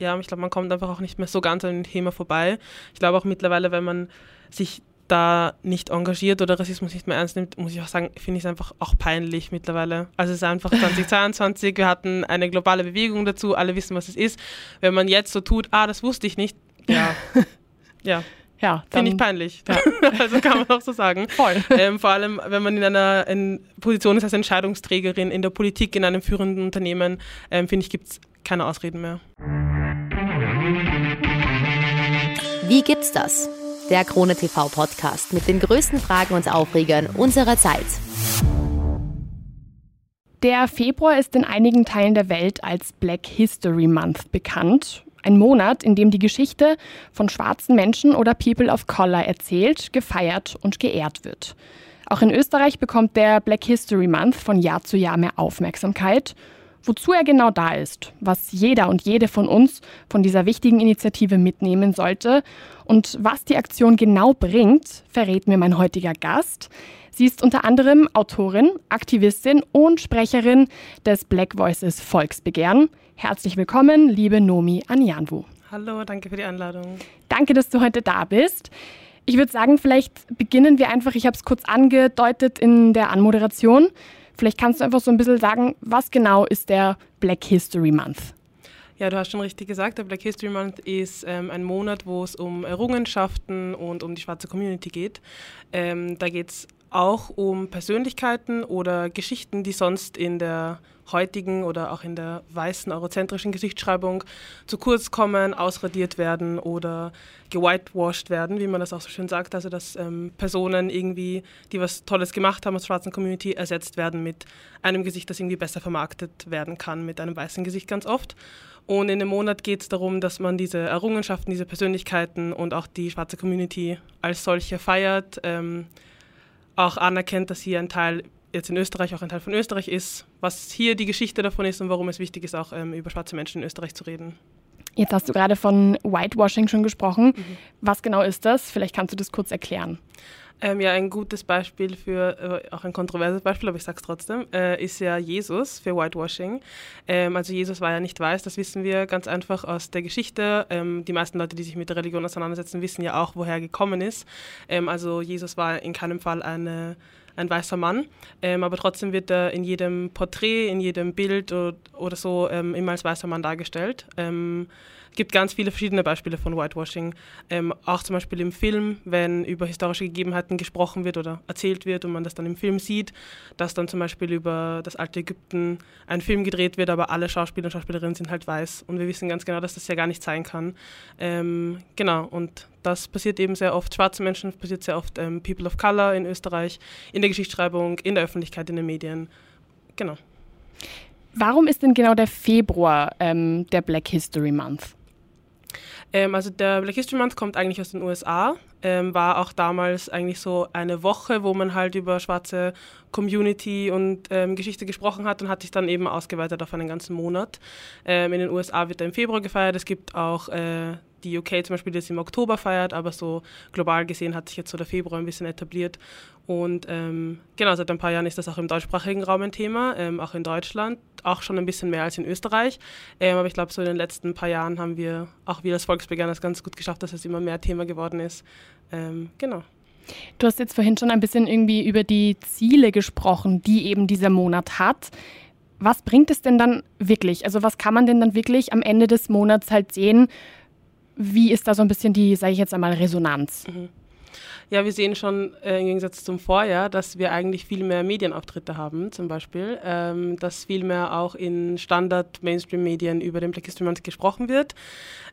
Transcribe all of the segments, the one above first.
Ja, ich glaube, man kommt einfach auch nicht mehr so ganz an dem Thema vorbei. Ich glaube auch mittlerweile, wenn man sich da nicht engagiert oder Rassismus nicht mehr ernst nimmt, muss ich auch sagen, finde ich es einfach auch peinlich mittlerweile. Also es ist einfach 2022, wir hatten eine globale Bewegung dazu, alle wissen, was es ist. Wenn man jetzt so tut, ah, das wusste ich nicht, ja, ja. Ja, finde ich peinlich. Ja. also kann man auch so sagen. Voll. Ähm, vor allem, wenn man in einer in Position ist als Entscheidungsträgerin in der Politik, in einem führenden Unternehmen, ähm, finde ich, gibt es keine Ausreden mehr. Wie gibt's das? Der Krone TV Podcast mit den größten Fragen und Aufregern unserer Zeit. Der Februar ist in einigen Teilen der Welt als Black History Month bekannt. Ein Monat, in dem die Geschichte von schwarzen Menschen oder People of Color erzählt, gefeiert und geehrt wird. Auch in Österreich bekommt der Black History Month von Jahr zu Jahr mehr Aufmerksamkeit. Wozu er genau da ist, was jeder und jede von uns von dieser wichtigen Initiative mitnehmen sollte und was die Aktion genau bringt, verrät mir mein heutiger Gast. Sie ist unter anderem Autorin, Aktivistin und Sprecherin des Black Voices Volksbegehren. Herzlich willkommen, liebe Nomi Anyanwu. Hallo, danke für die Einladung. Danke, dass du heute da bist. Ich würde sagen, vielleicht beginnen wir einfach, ich habe es kurz angedeutet in der Anmoderation. Vielleicht kannst du einfach so ein bisschen sagen, was genau ist der Black History Month? Ja, du hast schon richtig gesagt, der Black History Month ist ähm, ein Monat, wo es um Errungenschaften und um die schwarze Community geht. Ähm, da geht es auch um Persönlichkeiten oder Geschichten, die sonst in der heutigen oder auch in der weißen eurozentrischen Geschichtsschreibung zu kurz kommen, ausradiert werden oder gewhitewashed werden, wie man das auch so schön sagt. Also dass ähm, Personen irgendwie, die was Tolles gemacht haben aus der schwarzen Community, ersetzt werden mit einem Gesicht, das irgendwie besser vermarktet werden kann, mit einem weißen Gesicht ganz oft. Und in dem Monat geht es darum, dass man diese Errungenschaften, diese Persönlichkeiten und auch die schwarze Community als solche feiert. Ähm, auch anerkennt, dass hier ein Teil jetzt in Österreich auch ein Teil von Österreich ist, was hier die Geschichte davon ist und warum es wichtig ist, auch ähm, über schwarze Menschen in Österreich zu reden. Jetzt hast du gerade von Whitewashing schon gesprochen. Mhm. Was genau ist das? Vielleicht kannst du das kurz erklären. Ähm, ja, ein gutes Beispiel für, äh, auch ein kontroverses Beispiel, aber ich sage es trotzdem, äh, ist ja Jesus für Whitewashing. Ähm, also Jesus war ja nicht weiß, das wissen wir ganz einfach aus der Geschichte. Ähm, die meisten Leute, die sich mit der Religion auseinandersetzen, wissen ja auch, woher er gekommen ist. Ähm, also Jesus war in keinem Fall eine ein weißer Mann, ähm, aber trotzdem wird er in jedem Porträt, in jedem Bild oder, oder so ähm, immer als weißer Mann dargestellt. Ähm, gibt ganz viele verschiedene Beispiele von Whitewashing. Ähm, auch zum Beispiel im Film, wenn über historische Gegebenheiten gesprochen wird oder erzählt wird und man das dann im Film sieht, dass dann zum Beispiel über das alte Ägypten ein Film gedreht wird, aber alle Schauspieler und Schauspielerinnen sind halt weiß. Und wir wissen ganz genau, dass das ja gar nicht sein kann. Ähm, genau, und das passiert eben sehr oft. Schwarze Menschen passiert sehr oft ähm, People of Color in Österreich, in der Geschichtsschreibung, in der Öffentlichkeit, in den Medien. Genau. Warum ist denn genau der Februar ähm, der Black History Month? Ähm, also der Black History Month kommt eigentlich aus den USA, ähm, war auch damals eigentlich so eine Woche, wo man halt über schwarze Community und ähm, Geschichte gesprochen hat und hat sich dann eben ausgeweitet auf einen ganzen Monat. Ähm, in den USA wird er im Februar gefeiert. Es gibt auch äh, die UK zum Beispiel das im Oktober feiert, aber so global gesehen hat sich jetzt so der Februar ein bisschen etabliert. Und ähm, genau, seit ein paar Jahren ist das auch im deutschsprachigen Raum ein Thema, ähm, auch in Deutschland, auch schon ein bisschen mehr als in Österreich. Ähm, aber ich glaube, so in den letzten paar Jahren haben wir auch wir als Volksbegehren das ganz gut geschafft, dass es immer mehr Thema geworden ist. Ähm, genau. Du hast jetzt vorhin schon ein bisschen irgendwie über die Ziele gesprochen, die eben dieser Monat hat. Was bringt es denn dann wirklich? Also was kann man denn dann wirklich am Ende des Monats halt sehen? Wie ist da so ein bisschen die, sage ich jetzt einmal, Resonanz? Mhm. Ja, wir sehen schon äh, im Gegensatz zum Vorjahr, dass wir eigentlich viel mehr Medienauftritte haben, zum Beispiel, ähm, dass viel mehr auch in Standard-Mainstream-Medien über den Black History Month gesprochen wird,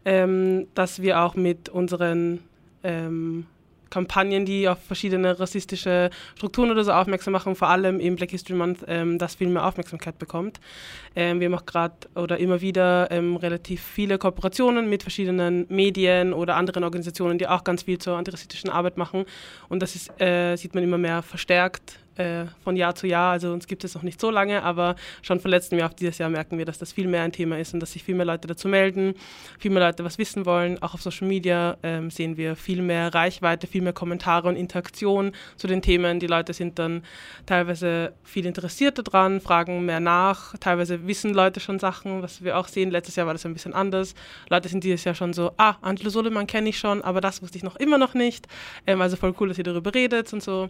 ähm, dass wir auch mit unseren ähm, Kampagnen, die auf verschiedene rassistische Strukturen oder so aufmerksam machen, vor allem im Black History Month, ähm, das viel mehr Aufmerksamkeit bekommt. Ähm, wir machen gerade oder immer wieder ähm, relativ viele Kooperationen mit verschiedenen Medien oder anderen Organisationen, die auch ganz viel zur antirassistischen Arbeit machen. Und das ist, äh, sieht man immer mehr verstärkt äh, von Jahr zu Jahr. Also uns gibt es noch nicht so lange, aber schon von letztem Jahr auf dieses Jahr merken wir, dass das viel mehr ein Thema ist und dass sich viel mehr Leute dazu melden, viel mehr Leute was wissen wollen. Auch auf Social Media ähm, sehen wir viel mehr Reichweite, viel mehr Kommentare und Interaktion zu den Themen. Die Leute sind dann teilweise viel interessierter dran, fragen mehr nach. Teilweise wissen Leute schon Sachen, was wir auch sehen. Letztes Jahr war das ein bisschen anders. Leute sind dieses Jahr schon so, ah, Angelo Soleman kenne ich schon, aber das wusste ich noch immer noch nicht. Ähm, also voll cool, dass ihr darüber redet und so.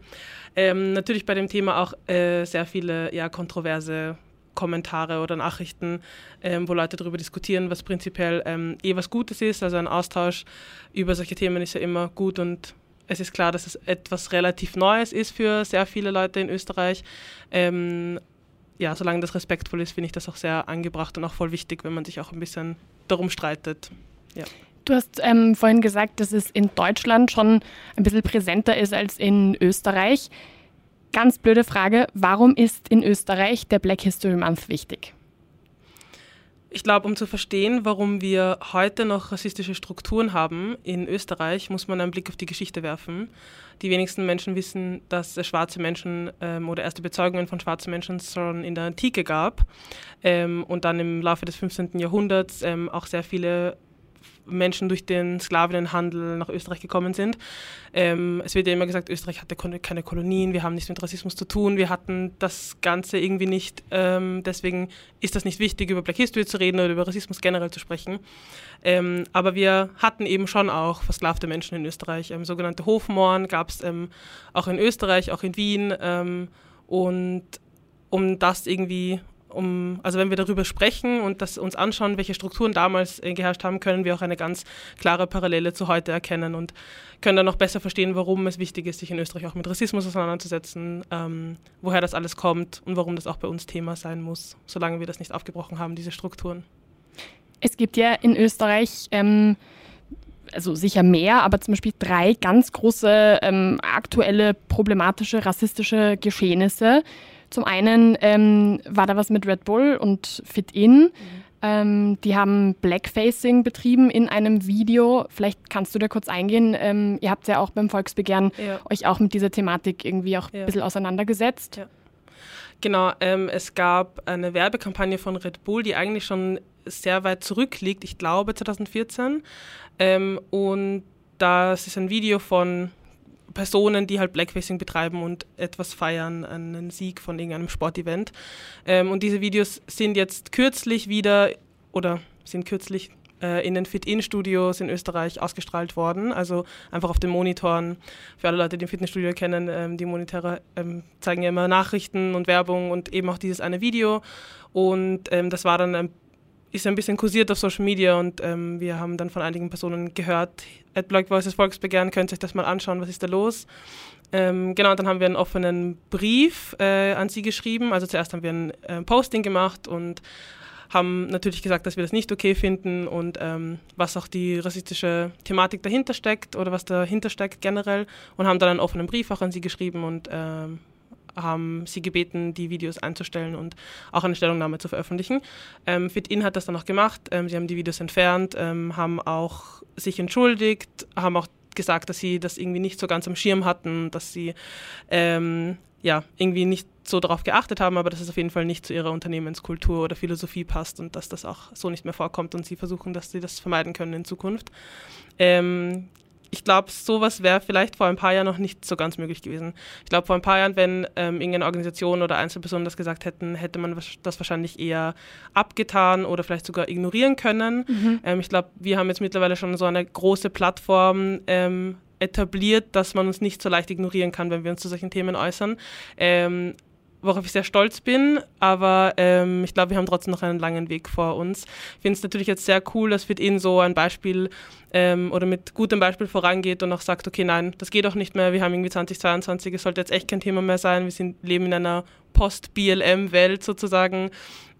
Ähm, natürlich bei dem Thema auch äh, sehr viele ja, kontroverse Kommentare oder Nachrichten, ähm, wo Leute darüber diskutieren, was prinzipiell ähm, eh was Gutes ist. Also ein Austausch über solche Themen ist ja immer gut und es ist klar, dass es etwas relativ Neues ist für sehr viele Leute in Österreich. Ähm, ja, solange das respektvoll ist, finde ich das auch sehr angebracht und auch voll wichtig, wenn man sich auch ein bisschen darum streitet. Ja. Du hast ähm, vorhin gesagt, dass es in Deutschland schon ein bisschen präsenter ist als in Österreich. Ganz blöde Frage, warum ist in Österreich der Black History Month wichtig? Ich glaube, um zu verstehen, warum wir heute noch rassistische Strukturen haben in Österreich, muss man einen Blick auf die Geschichte werfen. Die wenigsten Menschen wissen, dass es schwarze Menschen ähm, oder erste Bezeugungen von schwarzen Menschen schon in der Antike gab ähm, und dann im Laufe des 15. Jahrhunderts ähm, auch sehr viele Menschen durch den Sklavenhandel nach Österreich gekommen sind. Ähm, es wird ja immer gesagt, Österreich hatte keine Kolonien, wir haben nichts mit Rassismus zu tun, wir hatten das Ganze irgendwie nicht. Ähm, deswegen ist das nicht wichtig, über Black History zu reden oder über Rassismus generell zu sprechen. Ähm, aber wir hatten eben schon auch versklavte Menschen in Österreich. Ähm, sogenannte Hofmohren gab es ähm, auch in Österreich, auch in Wien. Ähm, und um das irgendwie um, also wenn wir darüber sprechen und das uns anschauen, welche Strukturen damals äh, geherrscht haben, können wir auch eine ganz klare Parallele zu heute erkennen und können dann noch besser verstehen, warum es wichtig ist, sich in Österreich auch mit Rassismus auseinanderzusetzen, ähm, woher das alles kommt und warum das auch bei uns Thema sein muss, solange wir das nicht aufgebrochen haben, diese Strukturen. Es gibt ja in Österreich ähm, also sicher mehr, aber zum Beispiel drei ganz große ähm, aktuelle problematische rassistische Geschehnisse. Zum einen ähm, war da was mit Red Bull und Fit In. Mhm. Ähm, die haben Blackfacing betrieben in einem Video. Vielleicht kannst du da kurz eingehen. Ähm, ihr habt ja auch beim Volksbegehren ja. euch auch mit dieser Thematik irgendwie auch ja. ein bisschen auseinandergesetzt. Ja. Genau, ähm, es gab eine Werbekampagne von Red Bull, die eigentlich schon sehr weit zurückliegt, ich glaube 2014. Ähm, und das ist ein Video von Personen, die halt Blackfacing betreiben und etwas feiern, einen Sieg von irgendeinem Sportevent. Ähm, und diese Videos sind jetzt kürzlich wieder oder sind kürzlich äh, in den Fit-In-Studios in Österreich ausgestrahlt worden. Also einfach auf den Monitoren. Für alle Leute, die ein Fitnessstudio kennen, ähm, die Monitore ähm, zeigen ja immer Nachrichten und Werbung und eben auch dieses eine Video. Und ähm, das war dann ein ist ein bisschen kursiert auf Social Media und ähm, wir haben dann von einigen Personen gehört, at Black Voices Volksbegehren, könnt ihr euch das mal anschauen, was ist da los? Ähm, genau, dann haben wir einen offenen Brief äh, an sie geschrieben. Also zuerst haben wir ein äh, Posting gemacht und haben natürlich gesagt, dass wir das nicht okay finden und ähm, was auch die rassistische Thematik dahinter steckt oder was dahinter steckt generell und haben dann einen offenen Brief auch an sie geschrieben und ähm, haben sie gebeten, die Videos einzustellen und auch eine Stellungnahme zu veröffentlichen. Ähm, FitIn hat das dann auch gemacht. Ähm, sie haben die Videos entfernt, ähm, haben auch sich entschuldigt, haben auch gesagt, dass sie das irgendwie nicht so ganz am Schirm hatten, dass sie ähm, ja, irgendwie nicht so darauf geachtet haben, aber dass es auf jeden Fall nicht zu ihrer Unternehmenskultur oder Philosophie passt und dass das auch so nicht mehr vorkommt und sie versuchen, dass sie das vermeiden können in Zukunft. Ähm, ich glaube, sowas wäre vielleicht vor ein paar Jahren noch nicht so ganz möglich gewesen. Ich glaube, vor ein paar Jahren, wenn ähm, irgendeine Organisation oder Einzelpersonen das gesagt hätten, hätte man das wahrscheinlich eher abgetan oder vielleicht sogar ignorieren können. Mhm. Ähm, ich glaube, wir haben jetzt mittlerweile schon so eine große Plattform ähm, etabliert, dass man uns nicht so leicht ignorieren kann, wenn wir uns zu solchen Themen äußern. Ähm, worauf ich sehr stolz bin, aber ähm, ich glaube, wir haben trotzdem noch einen langen Weg vor uns. Ich finde es natürlich jetzt sehr cool, dass Fit In so ein Beispiel ähm, oder mit gutem Beispiel vorangeht und auch sagt, okay, nein, das geht auch nicht mehr, wir haben irgendwie 2022, es sollte jetzt echt kein Thema mehr sein, wir sind, leben in einer Post-BLM-Welt sozusagen.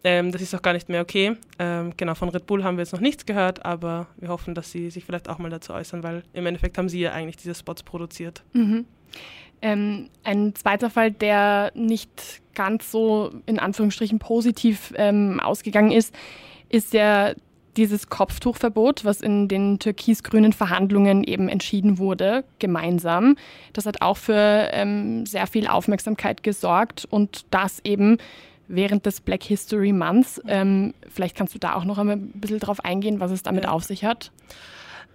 Ähm, das ist auch gar nicht mehr okay. Ähm, genau, von Red Bull haben wir jetzt noch nichts gehört, aber wir hoffen, dass sie sich vielleicht auch mal dazu äußern, weil im Endeffekt haben sie ja eigentlich diese Spots produziert. Mhm. Ähm, ein zweiter Fall, der nicht ganz so in Anführungsstrichen positiv ähm, ausgegangen ist, ist ja dieses Kopftuchverbot, was in den türkis-grünen Verhandlungen eben entschieden wurde, gemeinsam. Das hat auch für ähm, sehr viel Aufmerksamkeit gesorgt und das eben während des Black History Months. Ähm, vielleicht kannst du da auch noch einmal ein bisschen drauf eingehen, was es damit ja. auf sich hat.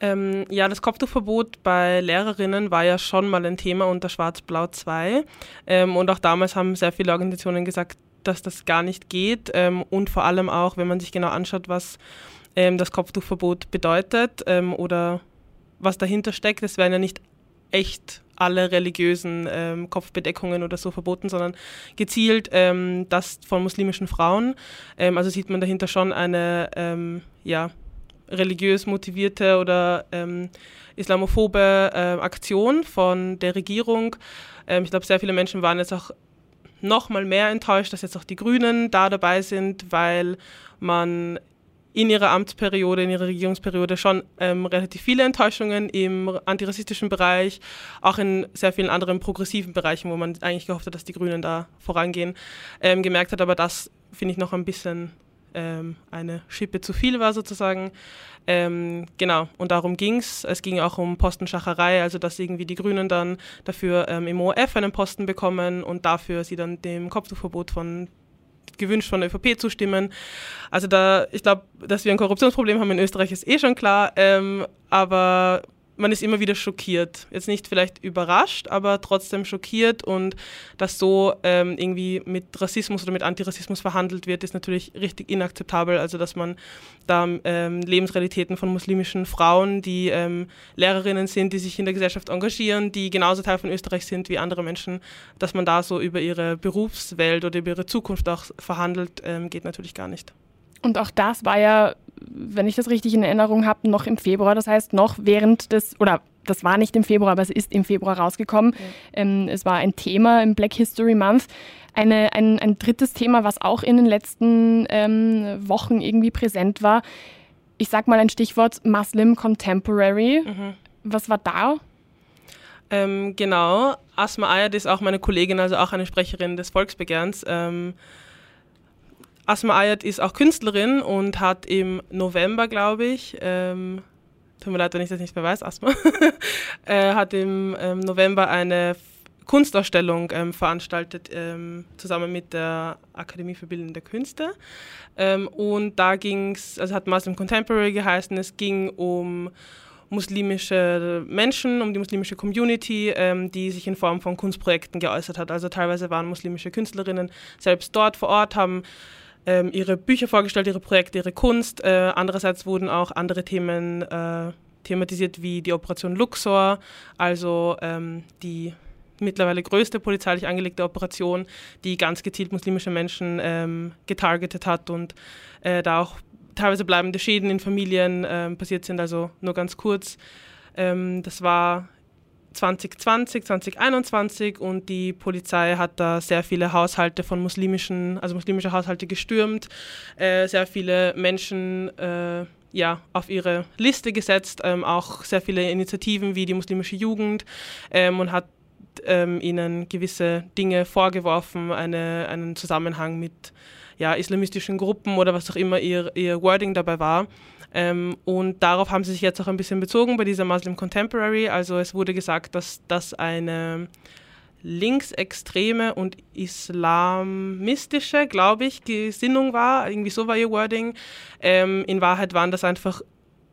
Ähm, ja, das Kopftuchverbot bei Lehrerinnen war ja schon mal ein Thema unter Schwarz-Blau 2. Ähm, und auch damals haben sehr viele Organisationen gesagt, dass das gar nicht geht. Ähm, und vor allem auch, wenn man sich genau anschaut, was ähm, das Kopftuchverbot bedeutet ähm, oder was dahinter steckt, es werden ja nicht echt alle religiösen ähm, Kopfbedeckungen oder so verboten, sondern gezielt ähm, das von muslimischen Frauen. Ähm, also sieht man dahinter schon eine ähm, ja, religiös motivierte oder ähm, islamophobe äh, Aktion von der Regierung. Ähm, ich glaube, sehr viele Menschen waren jetzt auch noch mal mehr enttäuscht, dass jetzt auch die Grünen da dabei sind, weil man in ihrer Amtsperiode, in ihrer Regierungsperiode schon ähm, relativ viele Enttäuschungen im antirassistischen Bereich, auch in sehr vielen anderen progressiven Bereichen, wo man eigentlich gehofft hat, dass die Grünen da vorangehen, ähm, gemerkt hat. Aber das finde ich noch ein bisschen ähm, eine Schippe zu viel war sozusagen. Ähm, genau, und darum ging es. Es ging auch um Postenschacherei, also dass irgendwie die Grünen dann dafür ähm, im ORF einen Posten bekommen und dafür sie dann dem Kopftuchverbot von gewünscht von der ÖVP zustimmen. Also da, ich glaube, dass wir ein Korruptionsproblem haben in Österreich ist eh schon klar, ähm, aber man ist immer wieder schockiert. Jetzt nicht vielleicht überrascht, aber trotzdem schockiert und dass so ähm, irgendwie mit Rassismus oder mit Antirassismus verhandelt wird, ist natürlich richtig inakzeptabel. Also dass man da ähm, Lebensrealitäten von muslimischen Frauen, die ähm, Lehrerinnen sind, die sich in der Gesellschaft engagieren, die genauso Teil von Österreich sind wie andere Menschen, dass man da so über ihre Berufswelt oder über ihre Zukunft auch verhandelt, ähm, geht natürlich gar nicht. Und auch das war ja, wenn ich das richtig in Erinnerung habe, noch im Februar. Das heißt, noch während des, oder das war nicht im Februar, aber es ist im Februar rausgekommen. Ja. Ähm, es war ein Thema im Black History Month. Eine, ein, ein drittes Thema, was auch in den letzten ähm, Wochen irgendwie präsent war. Ich sag mal ein Stichwort Muslim Contemporary. Mhm. Was war da? Ähm, genau, Asma Ayad ist auch meine Kollegin, also auch eine Sprecherin des Volksbegehrens. Asma Ayat ist auch Künstlerin und hat im November, glaube ich, ähm, tut mir leid, wenn ich das nicht mehr weiß, Asma, äh, hat im ähm, November eine Kunstausstellung ähm, veranstaltet, ähm, zusammen mit der Akademie für Bildende Künste. Ähm, und da ging es, also hat Muslim Contemporary geheißen, es ging um muslimische Menschen, um die muslimische Community, ähm, die sich in Form von Kunstprojekten geäußert hat. Also teilweise waren muslimische Künstlerinnen selbst dort vor Ort, haben ähm, ihre Bücher vorgestellt, ihre Projekte, ihre Kunst. Äh, andererseits wurden auch andere Themen äh, thematisiert, wie die Operation Luxor, also ähm, die mittlerweile größte polizeilich angelegte Operation, die ganz gezielt muslimische Menschen ähm, getargetet hat und äh, da auch teilweise bleibende Schäden in Familien ähm, passiert sind. Also nur ganz kurz. Ähm, das war 2020, 2021 und die Polizei hat da sehr viele Haushalte von muslimischen, also muslimische Haushalte gestürmt, äh, sehr viele Menschen äh, ja, auf ihre Liste gesetzt, ähm, auch sehr viele Initiativen wie die muslimische Jugend ähm, und hat ähm, ihnen gewisse Dinge vorgeworfen, eine, einen Zusammenhang mit ja, islamistischen Gruppen oder was auch immer ihr, ihr Wording dabei war. Ähm, und darauf haben sie sich jetzt auch ein bisschen bezogen bei dieser Muslim Contemporary. Also es wurde gesagt, dass das eine linksextreme und islamistische, glaube ich, Gesinnung war. Irgendwie so war ihr Wording. Ähm, in Wahrheit waren das einfach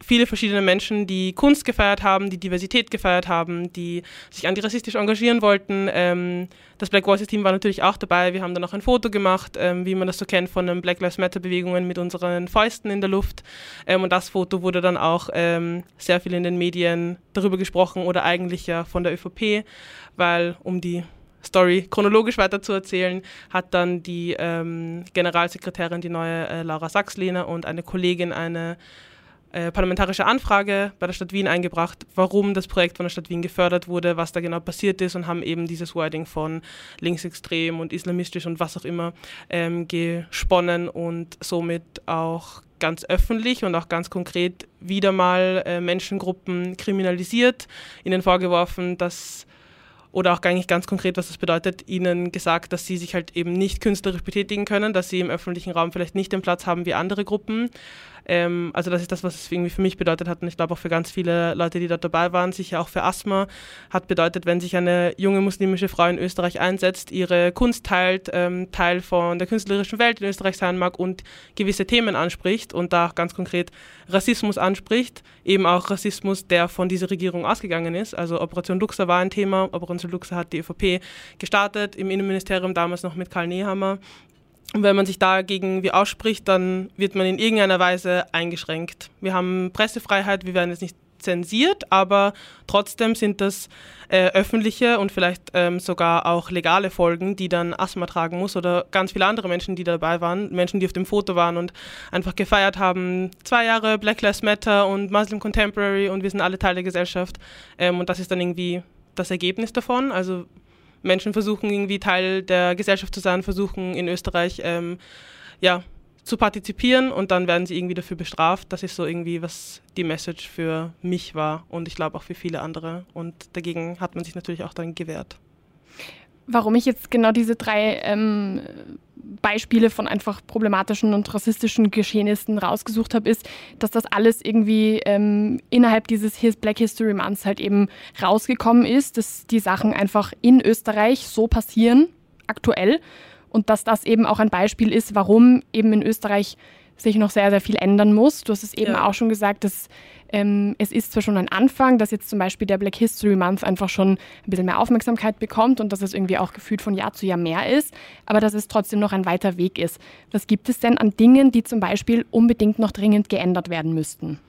viele verschiedene Menschen, die Kunst gefeiert haben, die Diversität gefeiert haben, die sich antirassistisch engagieren wollten. Ähm, das Black Voices Team war natürlich auch dabei. Wir haben dann auch ein Foto gemacht, ähm, wie man das so kennt von den Black Lives Matter Bewegungen mit unseren Fäusten in der Luft. Ähm, und das Foto wurde dann auch ähm, sehr viel in den Medien darüber gesprochen oder eigentlich ja von der ÖVP, weil um die Story chronologisch weiterzuerzählen, hat dann die ähm, Generalsekretärin, die neue äh, Laura Sachs-Lehner und eine Kollegin eine äh, parlamentarische Anfrage bei der Stadt Wien eingebracht, warum das Projekt von der Stadt Wien gefördert wurde, was da genau passiert ist und haben eben dieses Wording von linksextrem und islamistisch und was auch immer ähm, gesponnen und somit auch ganz öffentlich und auch ganz konkret wieder mal äh, Menschengruppen kriminalisiert, ihnen vorgeworfen, dass oder auch eigentlich ganz konkret, was das bedeutet, ihnen gesagt, dass sie sich halt eben nicht künstlerisch betätigen können, dass sie im öffentlichen Raum vielleicht nicht den Platz haben wie andere Gruppen Ähm, also das ist das, was es irgendwie für mich bedeutet hat und ich glaube auch für ganz viele Leute, die dort dabei waren, sicher auch für Asthma, hat bedeutet, wenn sich eine junge muslimische Frau in Österreich einsetzt, ihre Kunst teilt, ähm, Teil von der künstlerischen Welt in Österreich sein mag und gewisse Themen anspricht und da auch ganz konkret Rassismus anspricht, eben auch Rassismus, der von dieser Regierung ausgegangen ist. Also Operation Luxa war ein Thema, Operation Luxa hat die ÖVP gestartet, im Innenministerium damals noch mit Karl Nehammer. Und wenn man sich dagegen wie ausspricht, dann wird man in irgendeiner Weise eingeschränkt. Wir haben Pressefreiheit, wir werden jetzt nicht zensiert, aber trotzdem sind das äh, öffentliche und vielleicht ähm, sogar auch legale Folgen, die dann Asthma tragen muss oder ganz viele andere Menschen, die dabei waren, Menschen, die auf dem Foto waren und einfach gefeiert haben, zwei Jahre Black Lives Matter und Muslim Contemporary und wir sind alle Teil der Gesellschaft ähm, und das ist dann irgendwie das Ergebnis davon. Also Menschen versuchen irgendwie Teil der Gesellschaft zu sein, versuchen in Österreich ähm, ja, zu partizipieren und dann werden sie irgendwie dafür bestraft. Das ist so irgendwie, was die Message für mich war und ich glaube auch für viele andere. Und dagegen hat man sich natürlich auch dann gewehrt. Warum ich jetzt genau diese drei ähm, Beispiele von einfach problematischen und rassistischen Geschehnissen rausgesucht habe, ist, dass das alles irgendwie ähm, innerhalb dieses Black History Months halt eben rausgekommen ist, dass die Sachen einfach in Österreich so passieren, aktuell, und dass das eben auch ein Beispiel ist, warum eben in Österreich sich noch sehr, sehr viel ändern muss. Du hast es eben ja. auch schon gesagt, dass ähm, es ist zwar schon ein Anfang, dass jetzt zum Beispiel der Black History Month einfach schon ein bisschen mehr Aufmerksamkeit bekommt und dass es irgendwie auch gefühlt von Jahr zu Jahr mehr ist, aber dass es trotzdem noch ein weiter Weg ist. Was gibt es denn an Dingen, die zum Beispiel unbedingt noch dringend geändert werden müssten?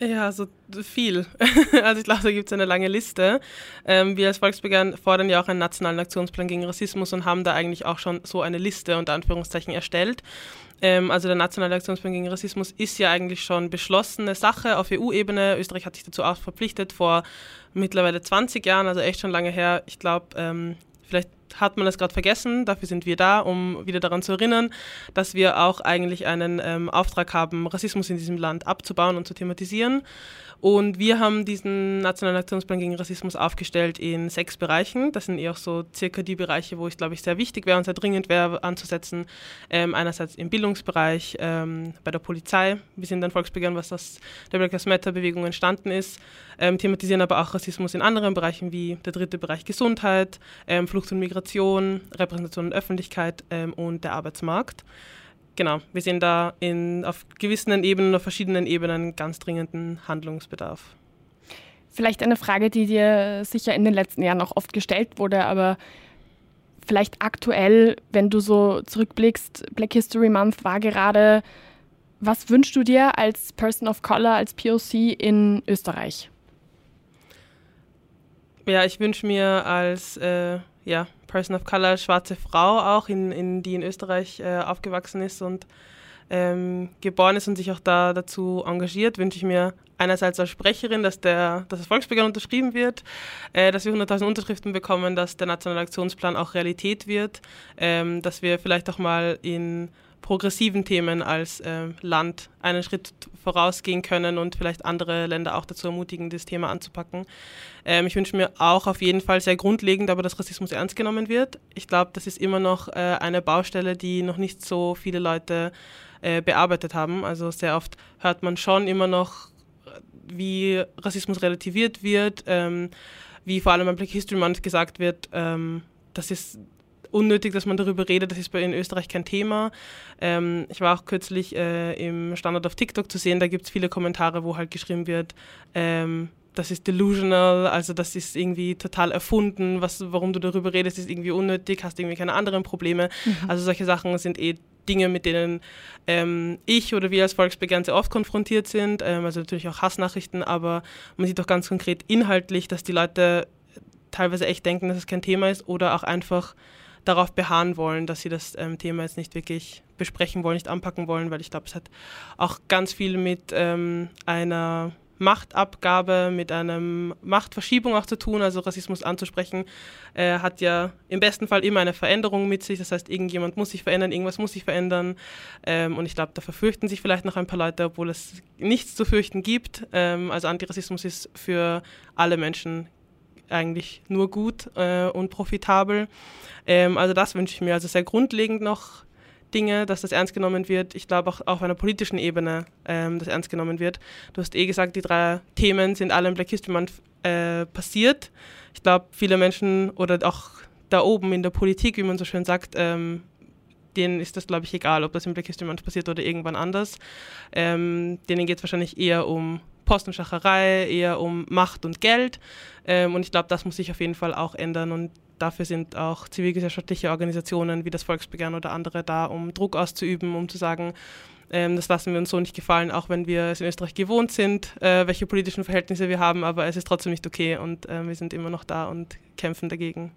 Ja, so viel. Also ich glaube, da gibt es eine lange Liste. Ähm, wir als Volksbegehren fordern ja auch einen nationalen Aktionsplan gegen Rassismus und haben da eigentlich auch schon so eine Liste unter Anführungszeichen erstellt. Ähm, also der Nationale Aktionsplan gegen Rassismus ist ja eigentlich schon beschlossene Sache auf EU-Ebene. Österreich hat sich dazu auch verpflichtet vor mittlerweile 20 Jahren, also echt schon lange her. Ich glaube, ähm, vielleicht hat man das gerade vergessen. Dafür sind wir da, um wieder daran zu erinnern, dass wir auch eigentlich einen ähm, Auftrag haben, Rassismus in diesem Land abzubauen und zu thematisieren. Und wir haben diesen Nationalen Aktionsplan gegen Rassismus aufgestellt in sechs Bereichen. Das sind eher auch so circa die Bereiche, wo ich glaube ich sehr wichtig wäre und sehr dringend wäre anzusetzen. Ähm, einerseits im Bildungsbereich, ähm, bei der Polizei. Wir sind ein Volksbegehren, was aus der Black Lives Matter Bewegung entstanden ist. Ähm, thematisieren aber auch Rassismus in anderen Bereichen wie der dritte Bereich Gesundheit, ähm, Flucht und Migration, Repräsentation und Öffentlichkeit ähm, und der Arbeitsmarkt genau, wir sehen da in, auf gewissen Ebenen, auf verschiedenen Ebenen ganz dringenden Handlungsbedarf. Vielleicht eine Frage, die dir sicher in den letzten Jahren auch oft gestellt wurde, aber vielleicht aktuell, wenn du so zurückblickst, Black History Month war gerade, was wünschst du dir als Person of Color, als POC in Österreich? Ja, ich wünsche mir als äh, ja, Person of Color, schwarze Frau auch, in, in die in Österreich äh, aufgewachsen ist und ähm, geboren ist und sich auch da dazu engagiert, wünsche ich mir einerseits als Sprecherin, dass, der, dass das Volksbegehren unterschrieben wird, äh, dass wir 100.000 Unterschriften bekommen, dass der Nationale Aktionsplan auch Realität wird, ähm, dass wir vielleicht auch mal in progressiven Themen als äh, Land einen Schritt vorausgehen können und vielleicht andere Länder auch dazu ermutigen, das Thema anzupacken. Ähm, ich wünsche mir auch auf jeden Fall sehr grundlegend, aber dass Rassismus ernst genommen wird. Ich glaube, das ist immer noch äh, eine Baustelle, die noch nicht so viele Leute äh, bearbeitet haben. Also sehr oft hört man schon immer noch, wie Rassismus relativiert wird, ähm, wie vor allem beim Black History Month gesagt wird, ähm, das ist unnötig, dass man darüber redet. Das ist bei in Österreich kein Thema. Ähm, ich war auch kürzlich äh, im Standard auf TikTok zu sehen, da gibt es viele Kommentare, wo halt geschrieben wird, ähm, das ist delusional, also das ist irgendwie total erfunden, was, warum du darüber redest, ist irgendwie unnötig, hast irgendwie keine anderen Probleme. Mhm. Also solche Sachen sind eh Dinge, mit denen ähm, ich oder wir als Volksbegehren sehr oft konfrontiert sind, ähm, also natürlich auch Hassnachrichten, aber man sieht auch ganz konkret inhaltlich, dass die Leute teilweise echt denken, dass es kein Thema ist oder auch einfach darauf beharren wollen, dass sie das ähm, Thema jetzt nicht wirklich besprechen wollen, nicht anpacken wollen, weil ich glaube, es hat auch ganz viel mit ähm, einer Machtabgabe, mit einer Machtverschiebung auch zu tun. Also Rassismus anzusprechen äh, hat ja im besten Fall immer eine Veränderung mit sich. Das heißt, irgendjemand muss sich verändern, irgendwas muss sich verändern. Ähm, und ich glaube, da verfürchten sich vielleicht noch ein paar Leute, obwohl es nichts zu fürchten gibt. Ähm, also Antirassismus ist für alle Menschen eigentlich nur gut äh, und profitabel. Ähm, also das wünsche ich mir. Also sehr grundlegend noch Dinge, dass das ernst genommen wird. Ich glaube auch auf einer politischen Ebene, ähm, das ernst genommen wird. Du hast eh gesagt, die drei Themen sind alle im Black History Month äh, passiert. Ich glaube, viele Menschen oder auch da oben in der Politik, wie man so schön sagt, ähm, denen ist das, glaube ich, egal, ob das im Black History Month passiert oder irgendwann anders. Ähm, denen geht es wahrscheinlich eher um Postenschacherei, eher um Macht und Geld. Ähm, und ich glaube, das muss sich auf jeden Fall auch ändern. Und dafür sind auch zivilgesellschaftliche Organisationen wie das Volksbegehren oder andere da, um Druck auszuüben, um zu sagen, ähm, das lassen wir uns so nicht gefallen, auch wenn wir es in Österreich gewohnt sind, äh, welche politischen Verhältnisse wir haben, aber es ist trotzdem nicht okay und äh, wir sind immer noch da und kämpfen dagegen.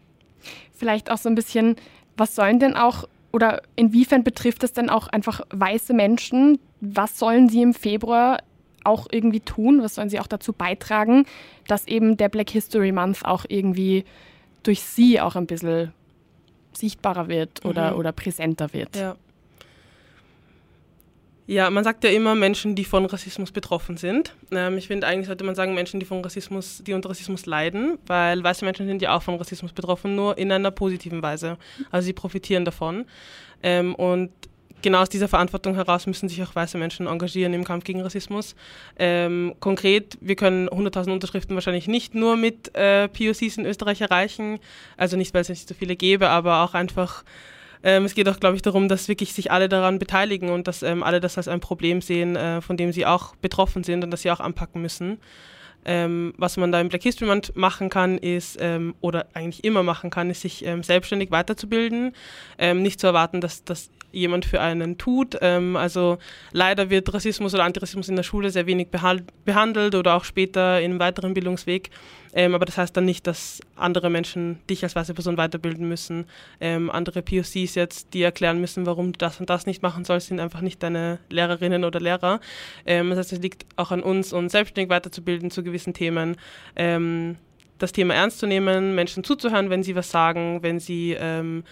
Vielleicht auch so ein bisschen, was sollen denn auch oder inwiefern betrifft es denn auch einfach weiße Menschen? Was sollen sie im Februar auch irgendwie tun? Was sollen sie auch dazu beitragen, dass eben der Black History Month auch irgendwie durch sie auch ein bisschen sichtbarer wird oder, mhm. oder präsenter wird? Ja. Ja, man sagt ja immer Menschen, die von Rassismus betroffen sind. Ähm, ich finde, eigentlich sollte man sagen Menschen, die von Rassismus, die unter Rassismus leiden, weil weiße Menschen sind ja auch von Rassismus betroffen, nur in einer positiven Weise. Also sie profitieren davon. Ähm, und genau aus dieser Verantwortung heraus müssen sich auch weiße Menschen engagieren im Kampf gegen Rassismus. Ähm, konkret, wir können 100.000 Unterschriften wahrscheinlich nicht nur mit äh, POCs in Österreich erreichen, also nicht, weil es nicht so viele gäbe, aber auch einfach, ähm, es geht auch, glaube ich, darum, dass wirklich sich alle daran beteiligen und dass ähm, alle das als ein Problem sehen, äh, von dem sie auch betroffen sind und das sie auch anpacken müssen. Ähm, was man da im Black History Month machen kann, ist, ähm, oder eigentlich immer machen kann, ist, sich ähm, selbstständig weiterzubilden. Ähm, nicht zu erwarten, dass das jemand für einen tut. Ähm, also leider wird Rassismus oder Antirassismus in der Schule sehr wenig behandelt oder auch später im weiteren Bildungsweg. Ähm, aber das heißt dann nicht, dass andere Menschen dich als weiße Person weiterbilden müssen. Ähm, andere POCs jetzt, die erklären müssen, warum du das und das nicht machen sollst, sind einfach nicht deine Lehrerinnen oder Lehrer. Ähm, das heißt, es liegt auch an uns, uns selbstständig weiterzubilden zu gewissen Themen ähm, das Thema ernst zu nehmen, Menschen zuzuhören, wenn sie was sagen, wenn sie ähm,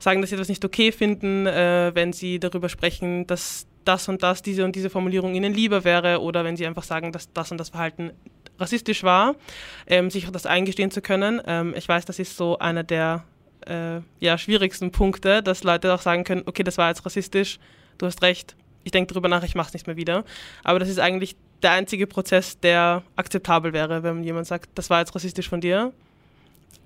sagen, dass sie etwas nicht okay finden, äh, wenn sie darüber sprechen, dass das und das, diese und diese Formulierung ihnen lieber wäre oder wenn sie einfach sagen, dass das und das Verhalten rassistisch war, ähm, sich das eingestehen zu können. Ähm, ich weiß, das ist so einer der äh, ja, schwierigsten Punkte, dass Leute auch sagen können, okay, das war jetzt rassistisch, du hast recht, ich denke darüber nach, ich mache es nicht mehr wieder. Aber das ist eigentlich der einzige Prozess, der akzeptabel wäre, wenn jemand sagt, das war jetzt rassistisch von dir,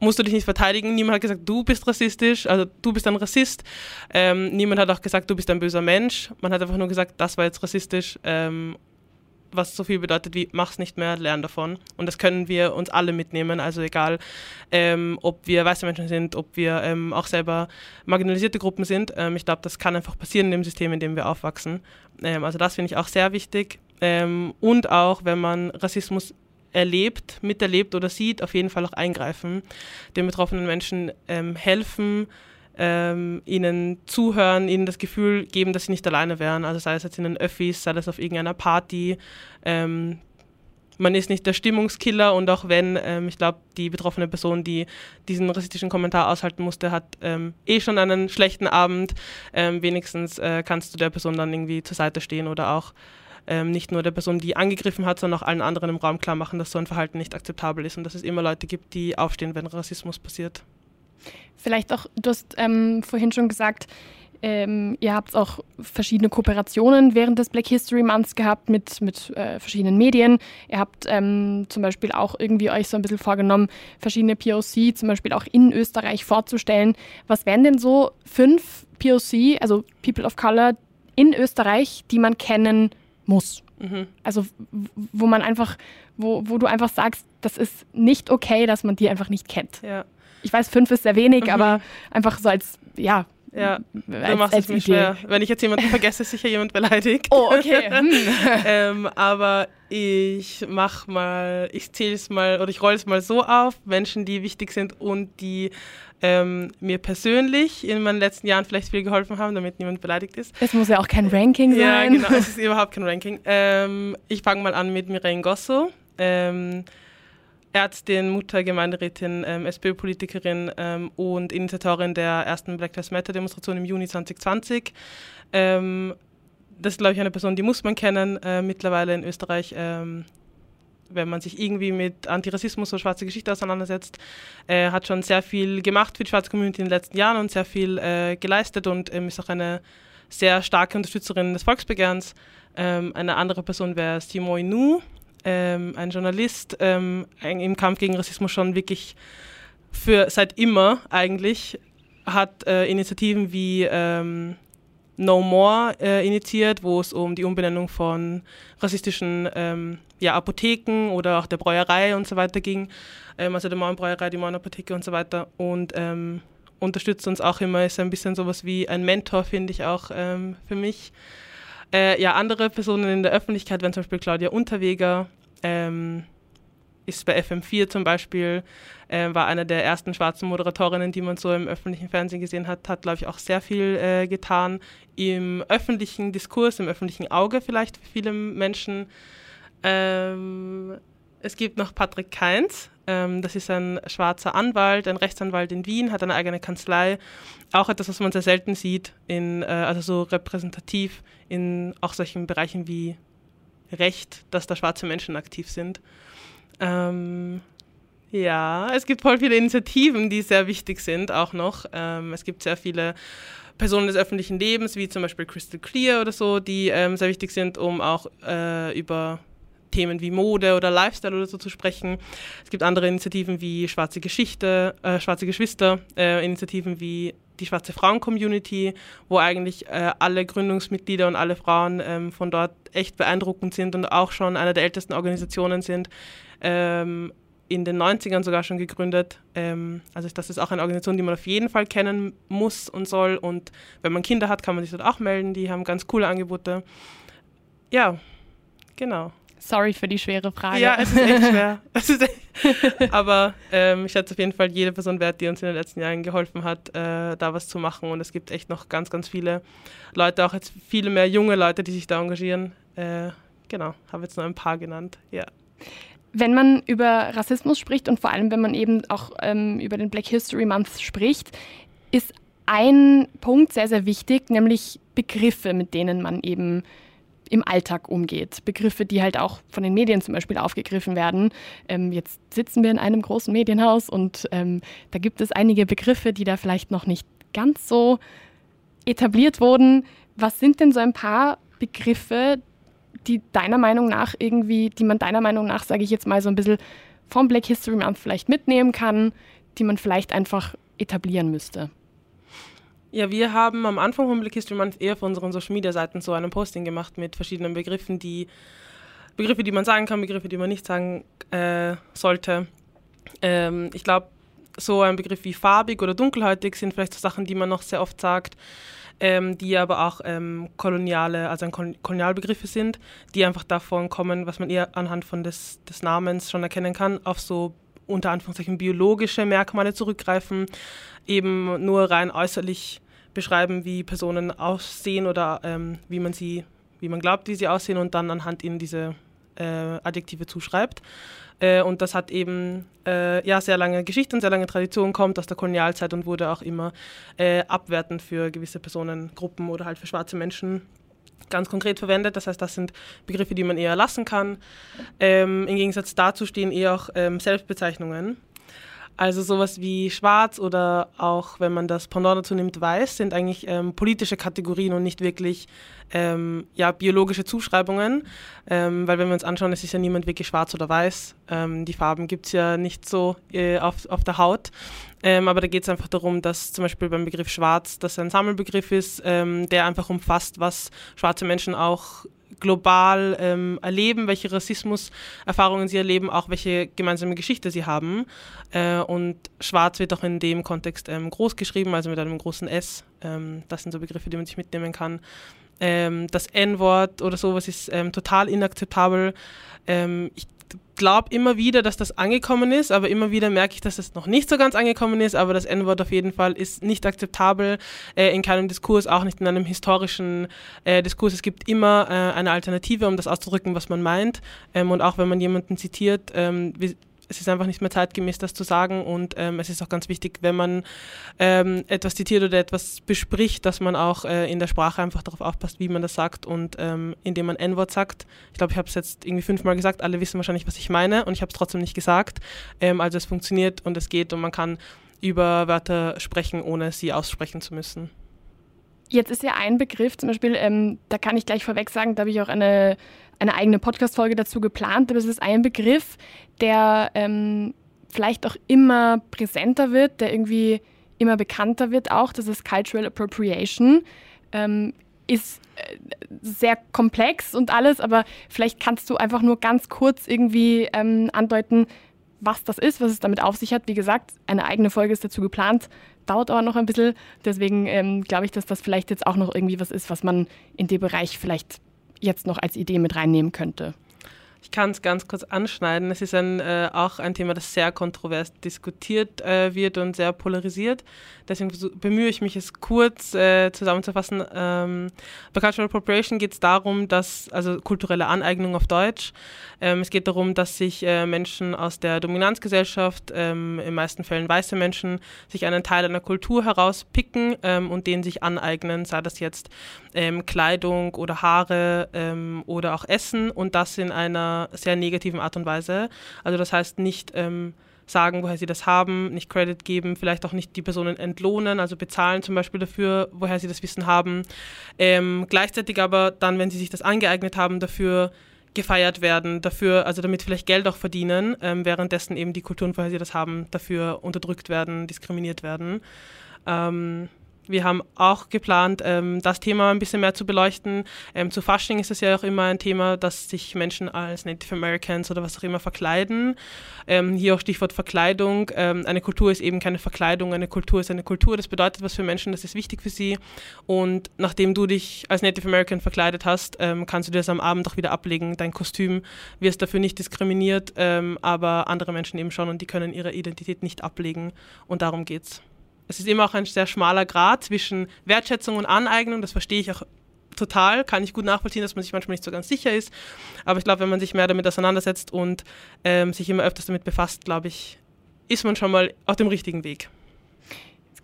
musst du dich nicht verteidigen. Niemand hat gesagt, du bist rassistisch, also du bist ein Rassist. Ähm, niemand hat auch gesagt, du bist ein böser Mensch. Man hat einfach nur gesagt, das war jetzt rassistisch, ähm, was so viel bedeutet wie, mach's nicht mehr, lern davon. Und das können wir uns alle mitnehmen, also egal, ähm, ob wir weiße Menschen sind, ob wir ähm, auch selber marginalisierte Gruppen sind. Ähm, ich glaube, das kann einfach passieren in dem System, in dem wir aufwachsen. Ähm, also das finde ich auch sehr wichtig. und auch, wenn man Rassismus erlebt, miterlebt oder sieht, auf jeden Fall auch eingreifen, den betroffenen Menschen ähm, helfen, ähm, ihnen zuhören, ihnen das Gefühl geben, dass sie nicht alleine wären. Also sei es jetzt in den Öffis, sei es auf irgendeiner Party. Ähm, man ist nicht der Stimmungskiller und auch wenn, ähm, ich glaube, die betroffene Person, die diesen rassistischen Kommentar aushalten musste, hat ähm, eh schon einen schlechten Abend. Ähm, wenigstens äh, kannst du der Person dann irgendwie zur Seite stehen oder auch ähm, nicht nur der Person, die angegriffen hat, sondern auch allen anderen im Raum klar machen, dass so ein Verhalten nicht akzeptabel ist und dass es immer Leute gibt, die aufstehen, wenn Rassismus passiert. Vielleicht auch, du hast ähm, vorhin schon gesagt, ähm, ihr habt auch verschiedene Kooperationen während des Black History Months gehabt mit, mit äh, verschiedenen Medien. Ihr habt ähm, zum Beispiel auch irgendwie euch so ein bisschen vorgenommen, verschiedene POC zum Beispiel auch in Österreich vorzustellen. Was wären denn so fünf POC, also People of Color in Österreich, die man kennen muss. Mhm. Also wo man einfach, wo, wo du einfach sagst, das ist nicht okay, dass man die einfach nicht kennt. Ja. Ich weiß, fünf ist sehr wenig, mhm. aber einfach so als, ja, ja, als, du machst es mir Idee. schwer. Wenn ich jetzt jemanden vergesse, ist sicher jemand beleidigt. Oh, okay. Hm. ähm, aber ich mach mal, ich zähle es mal oder ich rolle es mal so auf, Menschen, die wichtig sind und die ähm, mir persönlich in meinen letzten Jahren vielleicht viel geholfen haben, damit niemand beleidigt ist. Es muss ja auch kein Ranking sein. Ja, genau, es ist überhaupt kein Ranking. Ähm, ich fange mal an mit Mireille Gosso. Ähm, Ärztin, Mutter, Gemeinderätin, ähm, SPÖ-Politikerin ähm, und Initiatorin der ersten Black Lives Matter-Demonstration im Juni 2020. Ähm, das ist, glaube ich, eine Person, die muss man kennen, äh, mittlerweile in Österreich ähm, wenn man sich irgendwie mit Antirassismus oder schwarzer Geschichte auseinandersetzt, äh, hat schon sehr viel gemacht für die schwarze Community in den letzten Jahren und sehr viel äh, geleistet und ähm, ist auch eine sehr starke Unterstützerin des Volksbegehrens. Ähm, eine andere Person wäre Simo Inu, ähm, ein Journalist ähm, im Kampf gegen Rassismus schon wirklich für seit immer eigentlich hat äh, Initiativen wie ähm, No More äh, initiiert, wo es um die Umbenennung von rassistischen ähm, ja, Apotheken oder auch der Bräuerei und so weiter ging. Ähm, also der Mauernbräuerei, die Mauernapotheke und so weiter. Und ähm, unterstützt uns auch immer, ist ein bisschen sowas wie ein Mentor, finde ich auch ähm, für mich. Äh, ja, andere Personen in der Öffentlichkeit, wenn zum Beispiel Claudia Unterweger, ähm, ist bei FM4 zum Beispiel, äh, war eine der ersten schwarzen Moderatorinnen, die man so im öffentlichen Fernsehen gesehen hat, hat, glaube ich, auch sehr viel äh, getan im öffentlichen Diskurs, im öffentlichen Auge vielleicht für viele Menschen. Ähm, es gibt noch Patrick Keins, ähm, das ist ein schwarzer Anwalt, ein Rechtsanwalt in Wien, hat eine eigene Kanzlei. Auch etwas, was man sehr selten sieht, in, äh, also so repräsentativ in auch solchen Bereichen wie Recht, dass da schwarze Menschen aktiv sind. Ähm, ja, es gibt voll viele Initiativen, die sehr wichtig sind, auch noch. Ähm, es gibt sehr viele Personen des öffentlichen Lebens, wie zum Beispiel Crystal Clear oder so, die ähm, sehr wichtig sind, um auch äh, über Themen wie Mode oder Lifestyle oder so zu sprechen. Es gibt andere Initiativen wie Schwarze Geschichte, äh, Schwarze Geschwister, äh, Initiativen wie die Schwarze Frauen-Community, wo eigentlich äh, alle Gründungsmitglieder und alle Frauen ähm, von dort echt beeindruckend sind und auch schon eine der ältesten Organisationen sind. Ähm, in den 90ern sogar schon gegründet. Ähm, also das ist auch eine Organisation, die man auf jeden Fall kennen muss und soll. Und wenn man Kinder hat, kann man sich dort auch melden. Die haben ganz coole Angebote. Ja, genau. Sorry für die schwere Frage. Ja, es ist echt schwer. ist echt Aber ähm, ich schätze auf jeden Fall jede Person wert, die uns in den letzten Jahren geholfen hat, äh, da was zu machen. Und es gibt echt noch ganz, ganz viele Leute, auch jetzt viele mehr junge Leute, die sich da engagieren. Äh, genau, habe jetzt nur ein paar genannt. Ja. Wenn man über Rassismus spricht und vor allem, wenn man eben auch ähm, über den Black History Month spricht, ist ein Punkt sehr, sehr wichtig, nämlich Begriffe, mit denen man eben im Alltag umgeht. Begriffe, die halt auch von den Medien zum Beispiel aufgegriffen werden. Ähm, jetzt sitzen wir in einem großen Medienhaus und ähm, da gibt es einige Begriffe, die da vielleicht noch nicht ganz so etabliert wurden. Was sind denn so ein paar Begriffe, die deiner Meinung nach irgendwie, die man deiner Meinung nach, sage ich jetzt mal, so ein bisschen vom Black History Month vielleicht mitnehmen kann, die man vielleicht einfach etablieren müsste? Ja, wir haben am Anfang von Black History Month eher für unseren Social Media Seiten so einen Posting gemacht mit verschiedenen Begriffen, die Begriffe, die man sagen kann, Begriffe, die man nicht sagen äh, sollte. Ähm, ich glaube, so ein Begriff wie farbig oder dunkelhäutig sind vielleicht so Sachen, die man noch sehr oft sagt, ähm, die aber auch ähm, koloniale, also Kolonialbegriffe sind, die einfach davon kommen, was man eher anhand von des, des Namens schon erkennen kann, auf so unter Anführungszeichen biologische Merkmale zurückgreifen, eben nur rein äußerlich beschreiben, wie Personen aussehen oder ähm, wie man sie, wie man glaubt, wie sie aussehen und dann anhand ihnen diese äh, Adjektive zuschreibt. Äh, und das hat eben äh, ja, sehr lange Geschichte und sehr lange Tradition, kommt aus der Kolonialzeit und wurde auch immer äh, abwertend für gewisse Personengruppen oder halt für schwarze Menschen ganz konkret verwendet. Das heißt, das sind Begriffe, die man eher lassen kann. Ähm, Im Gegensatz dazu stehen eher auch ähm, Selbstbezeichnungen. Also sowas wie schwarz oder auch, wenn man das Pendant dazu nimmt, weiß, sind eigentlich ähm, politische Kategorien und nicht wirklich ähm, ja, biologische Zuschreibungen. Ähm, weil wenn wir uns anschauen, es ist ja niemand wirklich schwarz oder weiß. Ähm, die Farben gibt es ja nicht so äh, auf, auf der Haut. Ähm, aber da geht es einfach darum, dass zum Beispiel beim Begriff schwarz, das ein Sammelbegriff ist, ähm, der einfach umfasst, was schwarze Menschen auch global ähm, erleben, welche Rassismuserfahrungen sie erleben, auch welche gemeinsame Geschichte sie haben. Äh, und Schwarz wird auch in dem Kontext ähm, groß geschrieben, also mit einem großen S. Ähm, das sind so Begriffe, die man sich mitnehmen kann. Ähm, das N-Wort oder sowas ist ähm, total inakzeptabel. Ähm, ich glaube immer wieder, dass das angekommen ist, aber immer wieder merke ich, dass es noch nicht so ganz angekommen ist. Aber das N-Wort auf jeden Fall ist nicht akzeptabel äh, in keinem Diskurs, auch nicht in einem historischen äh, Diskurs. Es gibt immer äh, eine Alternative, um das auszudrücken, was man meint. Ähm, und auch wenn man jemanden zitiert, ähm, es ist einfach nicht mehr zeitgemäß, das zu sagen. Und ähm, es ist auch ganz wichtig, wenn man ähm, etwas zitiert oder etwas bespricht, dass man auch äh, in der Sprache einfach darauf aufpasst, wie man das sagt und ähm, indem man N-Wort sagt. Ich glaube, ich habe es jetzt irgendwie fünfmal gesagt. Alle wissen wahrscheinlich, was ich meine und ich habe es trotzdem nicht gesagt. Ähm, also es funktioniert und es geht und man kann über Wörter sprechen, ohne sie aussprechen zu müssen. Jetzt ist ja ein Begriff, zum Beispiel, ähm, da kann ich gleich vorweg sagen, da habe ich auch eine, eine eigene Podcast-Folge dazu geplant, aber es ist ein Begriff, der ähm, vielleicht auch immer präsenter wird, der irgendwie immer bekannter wird auch, das ist Cultural Appropriation. Ähm, ist äh, sehr komplex und alles, aber vielleicht kannst du einfach nur ganz kurz irgendwie ähm, andeuten, was das ist, was es damit auf sich hat. Wie gesagt, eine eigene Folge ist dazu geplant, dauert aber noch ein bisschen. Deswegen ähm, glaube ich, dass das vielleicht jetzt auch noch irgendwie was ist, was man in dem Bereich vielleicht jetzt noch als Idee mit reinnehmen könnte. Ich kann es ganz kurz anschneiden. Es ist ein, äh, auch ein Thema, das sehr kontrovers diskutiert äh, wird und sehr polarisiert. Deswegen bemühe ich mich, es kurz äh, zusammenzufassen. Ähm, bei Cultural Appropriation geht es darum, dass, also kulturelle Aneignung auf Deutsch, ähm, es geht darum, dass sich äh, Menschen aus der Dominanzgesellschaft, ähm, in meisten Fällen weiße Menschen, sich einen Teil einer Kultur herauspicken ähm, und den sich aneignen, sei das jetzt ähm, Kleidung oder Haare ähm, oder auch Essen und das in einer sehr negativen Art und Weise. Also das heißt nicht ähm, sagen, woher sie das haben, nicht Credit geben, vielleicht auch nicht die Personen entlohnen, also bezahlen zum Beispiel dafür, woher sie das Wissen haben. Ähm, gleichzeitig aber dann, wenn sie sich das angeeignet haben, dafür gefeiert werden, dafür, also damit vielleicht Geld auch verdienen, ähm, währenddessen eben die Kulturen, woher sie das haben, dafür unterdrückt werden, diskriminiert werden. Ähm, wir haben auch geplant, ähm, das Thema ein bisschen mehr zu beleuchten. Ähm, zu Fasching ist es ja auch immer ein Thema, dass sich Menschen als Native Americans oder was auch immer verkleiden. Ähm, hier auch Stichwort Verkleidung. Ähm, eine Kultur ist eben keine Verkleidung, eine Kultur ist eine Kultur. Das bedeutet was für Menschen, das ist wichtig für sie. Und nachdem du dich als Native American verkleidet hast, ähm, kannst du dir das am Abend auch wieder ablegen, dein Kostüm. Wirst dafür nicht diskriminiert, ähm, aber andere Menschen eben schon und die können ihre Identität nicht ablegen. Und darum geht's es ist immer auch ein sehr schmaler Grad zwischen Wertschätzung und Aneignung. Das verstehe ich auch total, kann ich gut nachvollziehen, dass man sich manchmal nicht so ganz sicher ist. Aber ich glaube, wenn man sich mehr damit auseinandersetzt und ähm, sich immer öfters damit befasst, glaube ich, ist man schon mal auf dem richtigen Weg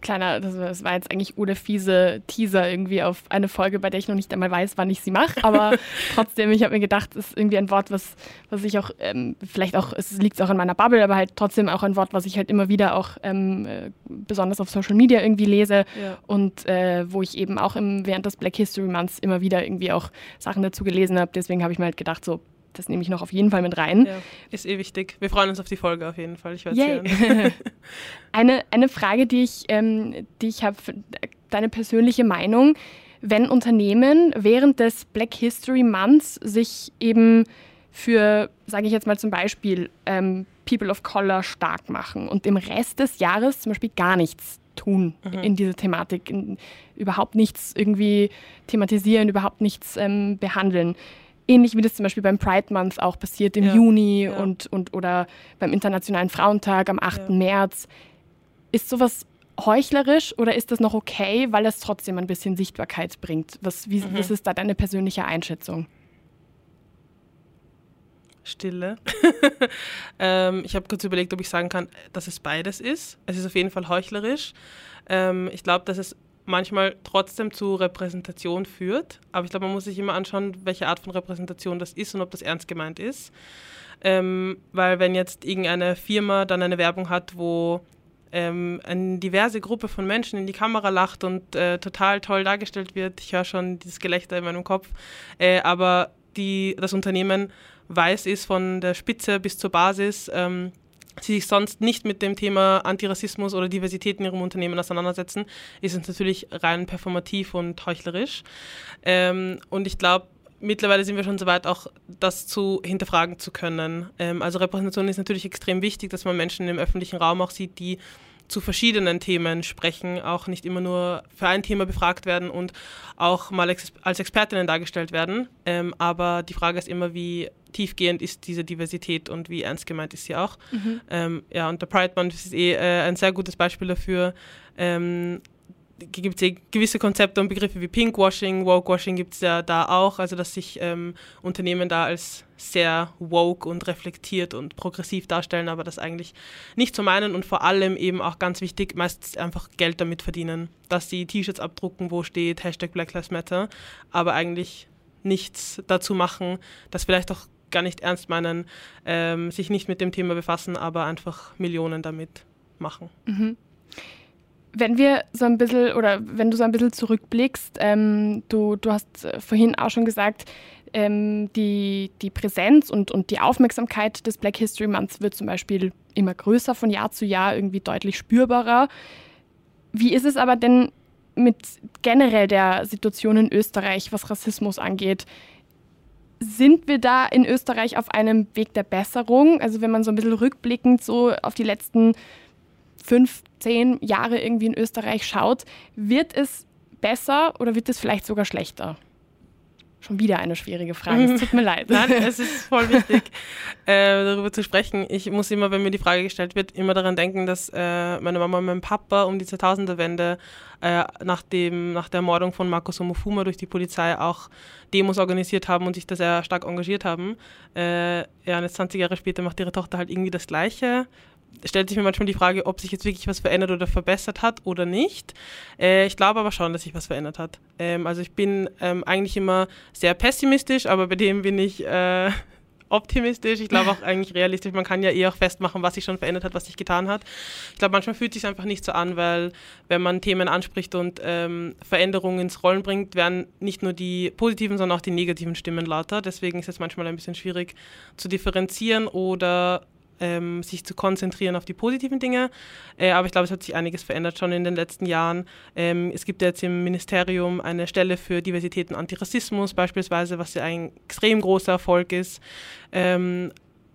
kleiner, das war jetzt eigentlich ohne fiese Teaser irgendwie auf eine Folge, bei der ich noch nicht einmal weiß, wann ich sie mache. Aber trotzdem, ich habe mir gedacht, es ist irgendwie ein Wort, was, was ich auch, ähm, vielleicht auch, es liegt auch in meiner Bubble, aber halt trotzdem auch ein Wort, was ich halt immer wieder auch ähm, äh, besonders auf Social Media irgendwie lese ja. und äh, wo ich eben auch im, während des Black History Months immer wieder irgendwie auch Sachen dazu gelesen habe. Deswegen habe ich mir halt gedacht, so, das nehme ich noch auf jeden Fall mit rein. Ja, ist eh wichtig. Wir freuen uns auf die Folge auf jeden Fall. Ich werde eine, eine Frage, die ich, ähm, die ich habe, deine persönliche Meinung. Wenn Unternehmen während des Black History Months sich eben für, sage ich jetzt mal zum Beispiel, ähm, People of Color stark machen und im Rest des Jahres zum Beispiel gar nichts tun mhm. in dieser Thematik, in, überhaupt nichts irgendwie thematisieren, überhaupt nichts ähm, behandeln ähnlich wie das zum Beispiel beim Pride Month auch passiert im ja. Juni ja. Und, und oder beim Internationalen Frauentag am 8. Ja. März. Ist sowas heuchlerisch oder ist das noch okay, weil es trotzdem ein bisschen Sichtbarkeit bringt? Was, wie, mhm. was ist da deine persönliche Einschätzung? Stille. ähm, ich habe kurz überlegt, ob ich sagen kann, dass es beides ist. Es ist auf jeden Fall heuchlerisch. Ähm, ich glaube, dass es manchmal trotzdem zu Repräsentation führt. Aber ich glaube, man muss sich immer anschauen, welche Art von Repräsentation das ist und ob das ernst gemeint ist. Ähm, weil wenn jetzt irgendeine Firma dann eine Werbung hat, wo ähm, eine diverse Gruppe von Menschen in die Kamera lacht und äh, total toll dargestellt wird, ich höre schon dieses Gelächter in meinem Kopf, äh, aber die, das Unternehmen weiß ist von der Spitze bis zur Basis, ähm, sie sich sonst nicht mit dem Thema Antirassismus oder Diversität in ihrem Unternehmen auseinandersetzen, ist es natürlich rein performativ und heuchlerisch. Ähm, und ich glaube, mittlerweile sind wir schon so weit, auch das zu hinterfragen zu können. Ähm, also Repräsentation ist natürlich extrem wichtig, dass man Menschen im öffentlichen Raum auch sieht, die zu verschiedenen Themen sprechen, auch nicht immer nur für ein Thema befragt werden und auch mal ex als Expertinnen dargestellt werden. Ähm, aber die Frage ist immer, wie tiefgehend ist diese Diversität und wie ernst gemeint ist sie auch. Mhm. Ähm, ja, und der Pride Month ist eh äh, ein sehr gutes Beispiel dafür. Ähm, gibt es gewisse Konzepte und Begriffe wie Pinkwashing, Wokewashing gibt es ja da auch, also dass sich ähm, Unternehmen da als sehr woke und reflektiert und progressiv darstellen, aber das eigentlich nicht so meinen und vor allem eben auch ganz wichtig, meistens einfach Geld damit verdienen, dass sie T-Shirts abdrucken, wo steht Hashtag Black Lives Matter, aber eigentlich nichts dazu machen, das vielleicht auch gar nicht ernst meinen, ähm, sich nicht mit dem Thema befassen, aber einfach Millionen damit machen. Mhm. Wenn wir so ein bisschen oder wenn du so ein bisschen zurückblickst, ähm, du, du hast vorhin auch schon gesagt, ähm, die, die Präsenz und, und die Aufmerksamkeit des Black History Months wird zum Beispiel immer größer von Jahr zu Jahr, irgendwie deutlich spürbarer. Wie ist es aber denn mit generell der Situation in Österreich, was Rassismus angeht? Sind wir da in Österreich auf einem Weg der Besserung? Also wenn man so ein bisschen rückblickend so auf die letzten fünf, zehn Jahre irgendwie in Österreich schaut, wird es besser oder wird es vielleicht sogar schlechter? Schon wieder eine schwierige Frage. Es tut mir leid. Nein, es ist voll wichtig, äh, darüber zu sprechen. Ich muss immer, wenn mir die Frage gestellt wird, immer daran denken, dass äh, meine Mama und mein Papa um die 2000er-Wende äh, nach, nach der Ermordung von Markus Omofuma durch die Polizei auch Demos organisiert haben und sich da sehr stark engagiert haben. Äh, ja, und jetzt 20 Jahre später macht ihre Tochter halt irgendwie das Gleiche stellt sich mir manchmal die Frage, ob sich jetzt wirklich was verändert oder verbessert hat oder nicht. Äh, ich glaube aber schon, dass sich was verändert hat. Ähm, also ich bin ähm, eigentlich immer sehr pessimistisch, aber bei dem bin ich äh, optimistisch. Ich glaube auch eigentlich realistisch. Man kann ja eh auch festmachen, was sich schon verändert hat, was sich getan hat. Ich glaube, manchmal fühlt es sich einfach nicht so an, weil wenn man Themen anspricht und ähm, Veränderungen ins Rollen bringt, werden nicht nur die positiven, sondern auch die negativen Stimmen lauter. Deswegen ist es manchmal ein bisschen schwierig zu differenzieren oder ähm, sich zu konzentrieren auf die positiven Dinge. Äh, aber ich glaube, es hat sich einiges verändert schon in den letzten Jahren. Ähm, es gibt jetzt im Ministerium eine Stelle für Diversität und Antirassismus beispielsweise, was ja ein extrem großer Erfolg ist. Ähm,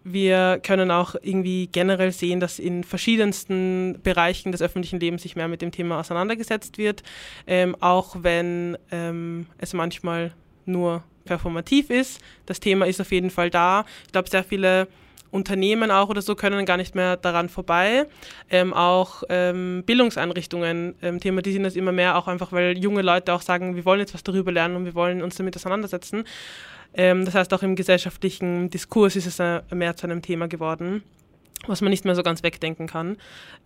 wir können auch irgendwie generell sehen, dass in verschiedensten Bereichen des öffentlichen Lebens sich mehr mit dem Thema auseinandergesetzt wird, ähm, auch wenn ähm, es manchmal nur performativ ist. Das Thema ist auf jeden Fall da. Ich glaube, sehr viele Unternehmen auch oder so können gar nicht mehr daran vorbei. Ähm, auch ähm, Bildungseinrichtungen ähm, thematisieren das immer mehr, auch einfach, weil junge Leute auch sagen, wir wollen jetzt was darüber lernen und wir wollen uns damit auseinandersetzen. Ähm, das heißt, auch im gesellschaftlichen Diskurs ist es äh, mehr zu einem Thema geworden, was man nicht mehr so ganz wegdenken kann.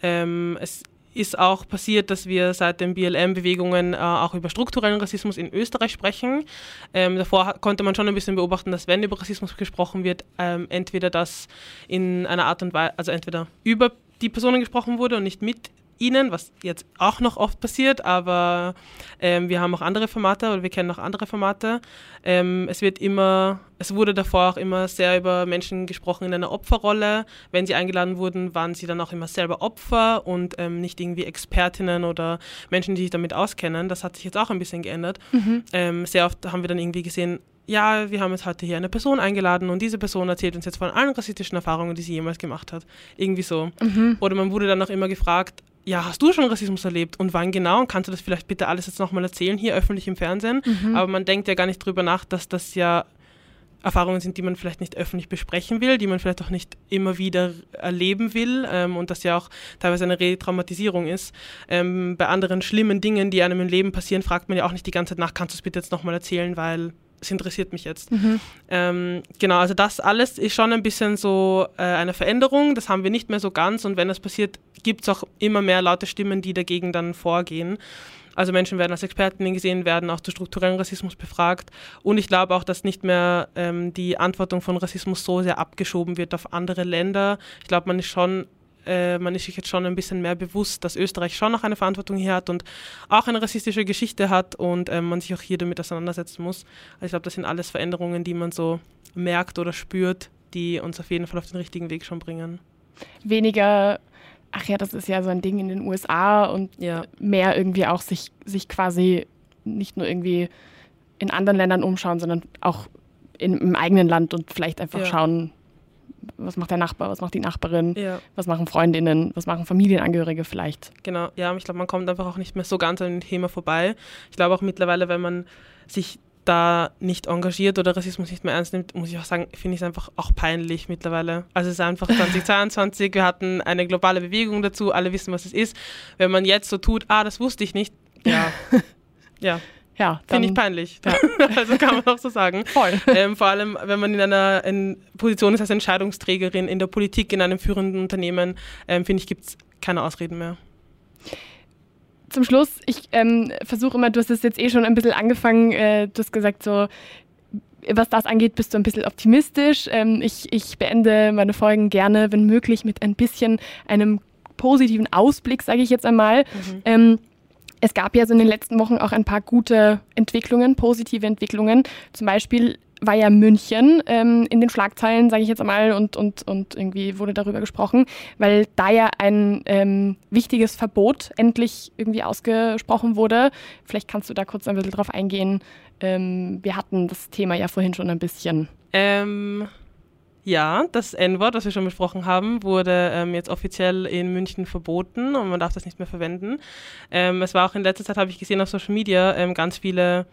Ähm, es ist auch passiert, dass wir seit den BLM-Bewegungen äh, auch über strukturellen Rassismus in Österreich sprechen. Ähm, davor konnte man schon ein bisschen beobachten, dass wenn über Rassismus gesprochen wird, ähm, entweder das in einer Art und Weise, also entweder über die Personen gesprochen wurde und nicht mit ihnen, was jetzt auch noch oft passiert, aber ähm, wir haben auch andere Formate oder wir kennen auch andere Formate. Ähm, es wird immer, es wurde davor auch immer sehr über Menschen gesprochen in einer Opferrolle. Wenn sie eingeladen wurden, waren sie dann auch immer selber Opfer und ähm, nicht irgendwie Expertinnen oder Menschen, die sich damit auskennen. Das hat sich jetzt auch ein bisschen geändert. Mhm. Ähm, sehr oft haben wir dann irgendwie gesehen, ja, wir haben jetzt heute hier eine Person eingeladen und diese Person erzählt uns jetzt von allen rassistischen Erfahrungen, die sie jemals gemacht hat. Irgendwie so. Mhm. Oder man wurde dann auch immer gefragt, ja, hast du schon Rassismus erlebt und wann genau? Und kannst du das vielleicht bitte alles jetzt nochmal erzählen, hier öffentlich im Fernsehen? Mhm. Aber man denkt ja gar nicht drüber nach, dass das ja Erfahrungen sind, die man vielleicht nicht öffentlich besprechen will, die man vielleicht auch nicht immer wieder erleben will ähm, und das ja auch teilweise eine Retraumatisierung ist. Ähm, bei anderen schlimmen Dingen, die einem im Leben passieren, fragt man ja auch nicht die ganze Zeit nach, kannst du es bitte jetzt nochmal erzählen, weil es interessiert mich jetzt. Mhm. Ähm, genau, also das alles ist schon ein bisschen so äh, eine Veränderung, das haben wir nicht mehr so ganz und wenn das passiert, gibt es auch immer mehr laute Stimmen, die dagegen dann vorgehen. Also Menschen werden als Expertinnen gesehen, werden auch zu strukturellen Rassismus befragt. Und ich glaube auch, dass nicht mehr ähm, die Antwortung von Rassismus so sehr abgeschoben wird auf andere Länder. Ich glaube, man ist schon äh, man ist sich jetzt schon ein bisschen mehr bewusst, dass Österreich schon noch eine Verantwortung hier hat und auch eine rassistische Geschichte hat und äh, man sich auch hier damit auseinandersetzen muss. Also ich glaube, das sind alles Veränderungen, die man so merkt oder spürt, die uns auf jeden Fall auf den richtigen Weg schon bringen. Weniger ach ja, das ist ja so ein Ding in den USA und ja. mehr irgendwie auch sich, sich quasi nicht nur irgendwie in anderen Ländern umschauen, sondern auch in, im eigenen Land und vielleicht einfach ja. schauen, was macht der Nachbar, was macht die Nachbarin, ja. was machen Freundinnen, was machen Familienangehörige vielleicht. Genau, ja, ich glaube, man kommt einfach auch nicht mehr so ganz an dem Thema vorbei. Ich glaube auch mittlerweile, wenn man sich da nicht engagiert oder Rassismus nicht mehr ernst nimmt, muss ich auch sagen, finde ich es einfach auch peinlich mittlerweile. Also es ist einfach 2022, wir hatten eine globale Bewegung dazu, alle wissen, was es ist. Wenn man jetzt so tut, ah, das wusste ich nicht, ja. ja. Ja, Finde ich peinlich. Ja. also kann man auch so sagen. Voll. Ähm, vor allem, wenn man in einer in Position ist als Entscheidungsträgerin in der Politik, in einem führenden Unternehmen, ähm, finde ich, gibt es keine Ausreden mehr. Zum Schluss, ich ähm, versuche immer, du hast es jetzt eh schon ein bisschen angefangen, äh, du hast gesagt, so, was das angeht, bist du ein bisschen optimistisch. Ähm, ich, ich beende meine Folgen gerne, wenn möglich, mit ein bisschen einem positiven Ausblick, sage ich jetzt einmal. Mhm. Es gab ja so in den letzten Wochen auch ein paar gute Entwicklungen, positive Entwicklungen. Zum Beispiel war ja München ähm, in den Schlagzeilen, sage ich jetzt einmal, und, und, und irgendwie wurde darüber gesprochen, weil da ja ein ähm, wichtiges Verbot endlich irgendwie ausgesprochen wurde. Vielleicht kannst du da kurz ein bisschen drauf eingehen. Ähm, wir hatten das Thema ja vorhin schon ein bisschen. Ähm, ja, das N-Wort, das wir schon besprochen haben, wurde ähm, jetzt offiziell in München verboten und man darf das nicht mehr verwenden. Ähm, es war auch in letzter Zeit, habe ich gesehen auf Social Media, ähm, ganz viele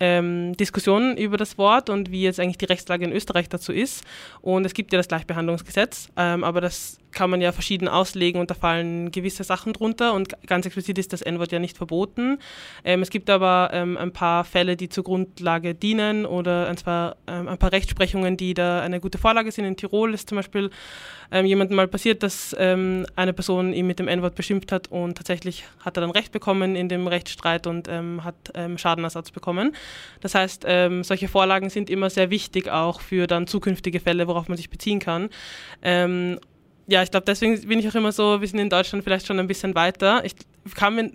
ähm, Diskussionen über das Wort und wie jetzt eigentlich die Rechtslage in Österreich dazu ist. Und es gibt ja das Gleichbehandlungsgesetz, ähm, aber das kann man ja verschieden auslegen und da fallen gewisse Sachen drunter und ganz explizit ist das N-Wort ja nicht verboten. Ähm, es gibt aber ähm, ein paar Fälle, die zur Grundlage dienen oder ein, zwar, ähm, ein paar Rechtsprechungen, die da eine gute Vorlage sind. In Tirol ist zum Beispiel ähm, jemandem mal passiert, dass ähm, eine Person ihn mit dem N-Wort beschimpft hat und tatsächlich hat er dann Recht bekommen in dem Rechtsstreit und hat Schadenersatz bekommen. Das heißt, ähm, solche Vorlagen sind immer sehr wichtig auch für dann zukünftige Fälle, worauf man sich beziehen kann. Ja, ich glaube, deswegen bin ich auch immer so, wir sind in Deutschland vielleicht schon ein bisschen weiter. Ich kann mir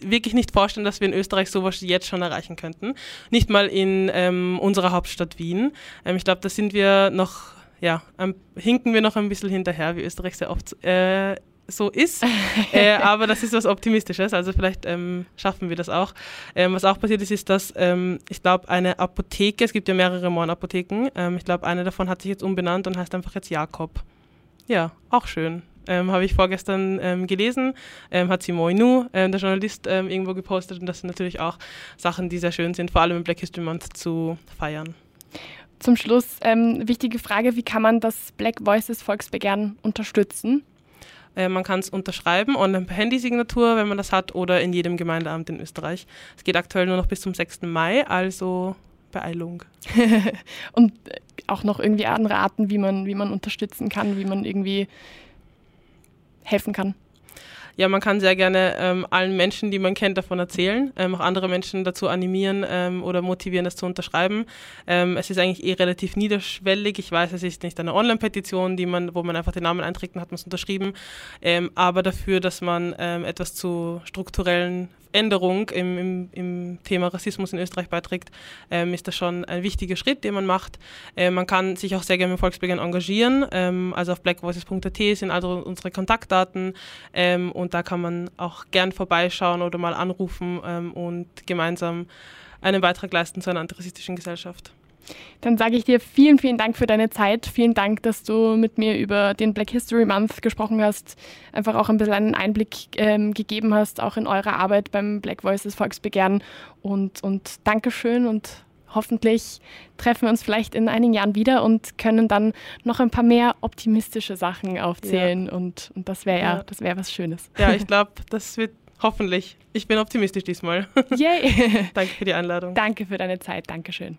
wirklich nicht vorstellen, dass wir in Österreich sowas jetzt schon erreichen könnten. Nicht mal in ähm, unserer Hauptstadt Wien. Ähm, ich glaube, da sind wir noch, ja, ähm, hinken wir noch ein bisschen hinterher, wie Österreich sehr oft äh, so ist. äh, aber das ist was Optimistisches, also vielleicht ähm, schaffen wir das auch. Ähm, was auch passiert ist, ist, dass ähm, ich glaube, eine Apotheke, es gibt ja mehrere Morn-Apotheken, ähm, ich glaube, eine davon hat sich jetzt umbenannt und heißt einfach jetzt Jakob. Ja, auch schön. Ähm, Habe ich vorgestern ähm, gelesen, hat Simon Nu, der Journalist, irgendwo gepostet und das sind natürlich auch Sachen, die sehr schön sind, vor allem im Black History Month zu feiern. Zum Schluss, wichtige Frage, wie kann man das Black Voices Volksbegehren unterstützen? Äh, man kann es unterschreiben, online per Handysignatur, wenn man das hat, oder in jedem Gemeindeamt in Österreich. Es geht aktuell nur noch bis zum 6. Mai, also Beeilung. Und auch noch irgendwie andere Arten, wie man, wie man unterstützen kann, wie man irgendwie helfen kann. Ja, man kann sehr gerne ähm, allen Menschen, die man kennt, davon erzählen, ähm, auch andere Menschen dazu animieren ähm, oder motivieren, das zu unterschreiben. Ähm, es ist eigentlich eh relativ niederschwellig. Ich weiß, es ist nicht eine Online-Petition, die man, wo man einfach den Namen einträgt und hat man es unterschrieben, ähm, aber dafür, dass man ähm, etwas zu strukturellen Änderung im, im, im, Thema Rassismus in Österreich beiträgt, ähm, ist das schon ein wichtiger Schritt, den man macht. Ähm, man kann sich auch sehr gerne im Volksbegehren engagieren. Ähm, also auf blackvoices.at sind also unsere Kontaktdaten ähm, und da kann man auch gern vorbeischauen oder mal anrufen ähm, und gemeinsam einen Beitrag leisten zu einer antirassistischen Gesellschaft. Dann sage ich dir vielen, vielen Dank für deine Zeit. Vielen Dank, dass du mit mir über den Black History Month gesprochen hast, einfach auch ein bisschen einen Einblick ähm, gegeben hast, auch in eure Arbeit beim Black Voices Volksbegehren. Und, und Dankeschön und hoffentlich treffen wir uns vielleicht in einigen Jahren wieder und können dann noch ein paar mehr optimistische Sachen aufzählen. Ja. Und, und das wäre ja, ja, das wäre was Schönes. Ja, ich glaube, das wird hoffentlich. Ich bin optimistisch diesmal. Yay! Danke für die Einladung. Danke für deine Zeit. Dankeschön.